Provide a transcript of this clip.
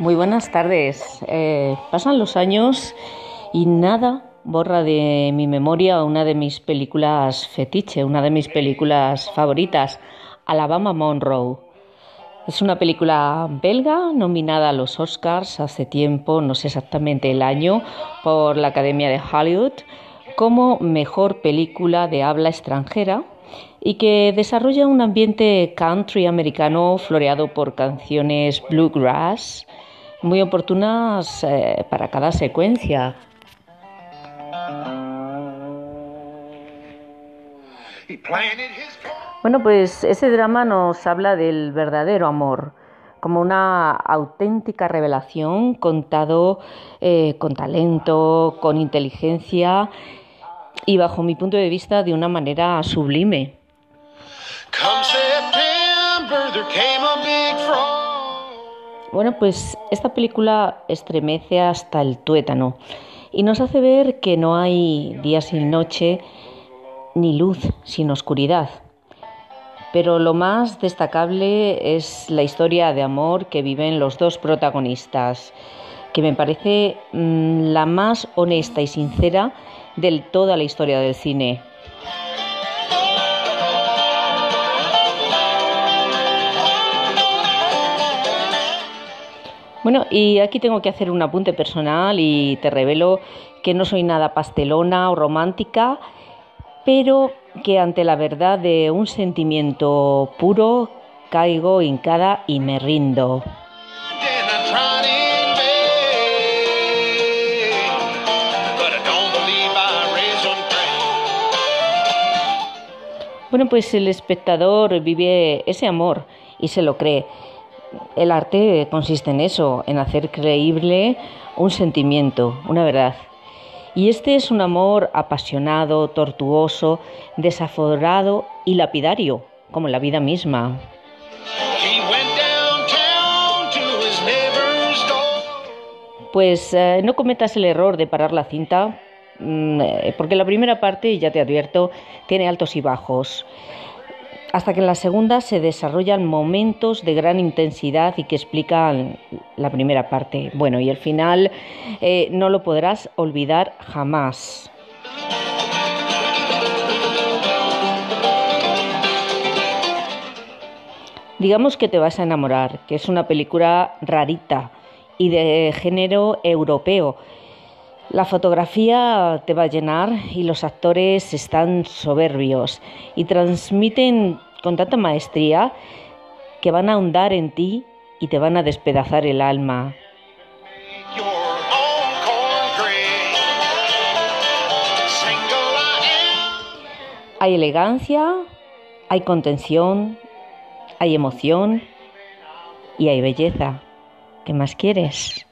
Muy buenas tardes. Eh, pasan los años y nada borra de mi memoria una de mis películas fetiche, una de mis películas favoritas, Alabama Monroe. Es una película belga nominada a los Oscars hace tiempo, no sé exactamente el año, por la Academia de Hollywood como mejor película de habla extranjera y que desarrolla un ambiente country americano floreado por canciones bluegrass muy oportunas eh, para cada secuencia. Bueno, pues ese drama nos habla del verdadero amor, como una auténtica revelación contado eh, con talento, con inteligencia y bajo mi punto de vista de una manera sublime. Bueno, pues esta película estremece hasta el tuétano y nos hace ver que no hay día sin noche ni luz sin oscuridad. Pero lo más destacable es la historia de amor que viven los dos protagonistas, que me parece mm, la más honesta y sincera de toda la historia del cine. Bueno, y aquí tengo que hacer un apunte personal y te revelo que no soy nada pastelona o romántica, pero que ante la verdad de un sentimiento puro caigo hincada y me rindo. Bueno, pues el espectador vive ese amor y se lo cree el arte consiste en eso, en hacer creíble un sentimiento, una verdad. Y este es un amor apasionado, tortuoso, desaforado y lapidario, como la vida misma. Pues eh, no cometas el error de parar la cinta, porque la primera parte, ya te advierto, tiene altos y bajos hasta que en la segunda se desarrollan momentos de gran intensidad y que explican la primera parte. Bueno, y el final eh, no lo podrás olvidar jamás. Digamos que te vas a enamorar, que es una película rarita y de género europeo. La fotografía te va a llenar y los actores están soberbios y transmiten con tanta maestría que van a ahondar en ti y te van a despedazar el alma. Hay elegancia, hay contención, hay emoción y hay belleza. ¿Qué más quieres?